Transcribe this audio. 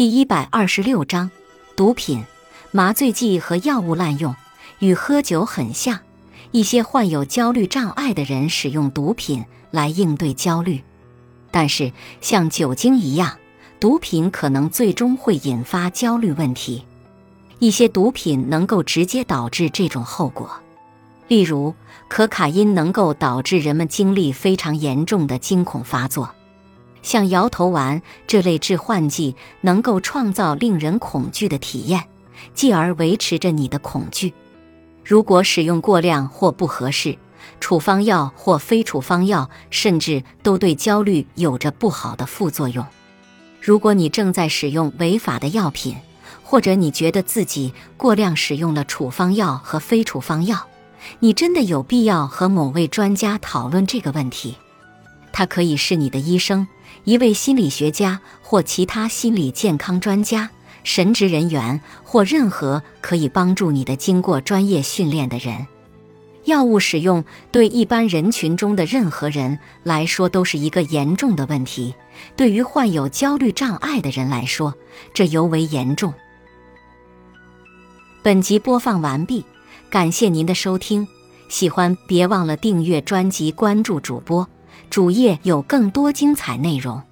第一百二十六章，毒品、麻醉剂和药物滥用与喝酒很像。一些患有焦虑障碍的人使用毒品来应对焦虑，但是像酒精一样，毒品可能最终会引发焦虑问题。一些毒品能够直接导致这种后果，例如可卡因能够导致人们经历非常严重的惊恐发作。像摇头丸这类致幻剂能够创造令人恐惧的体验，继而维持着你的恐惧。如果使用过量或不合适，处方药或非处方药甚至都对焦虑有着不好的副作用。如果你正在使用违法的药品，或者你觉得自己过量使用了处方药和非处方药，你真的有必要和某位专家讨论这个问题。他可以是你的医生。一位心理学家或其他心理健康专家、神职人员或任何可以帮助你的经过专业训练的人。药物使用对一般人群中的任何人来说都是一个严重的问题，对于患有焦虑障碍的人来说，这尤为严重。本集播放完毕，感谢您的收听。喜欢别忘了订阅专辑、关注主播。主页有更多精彩内容。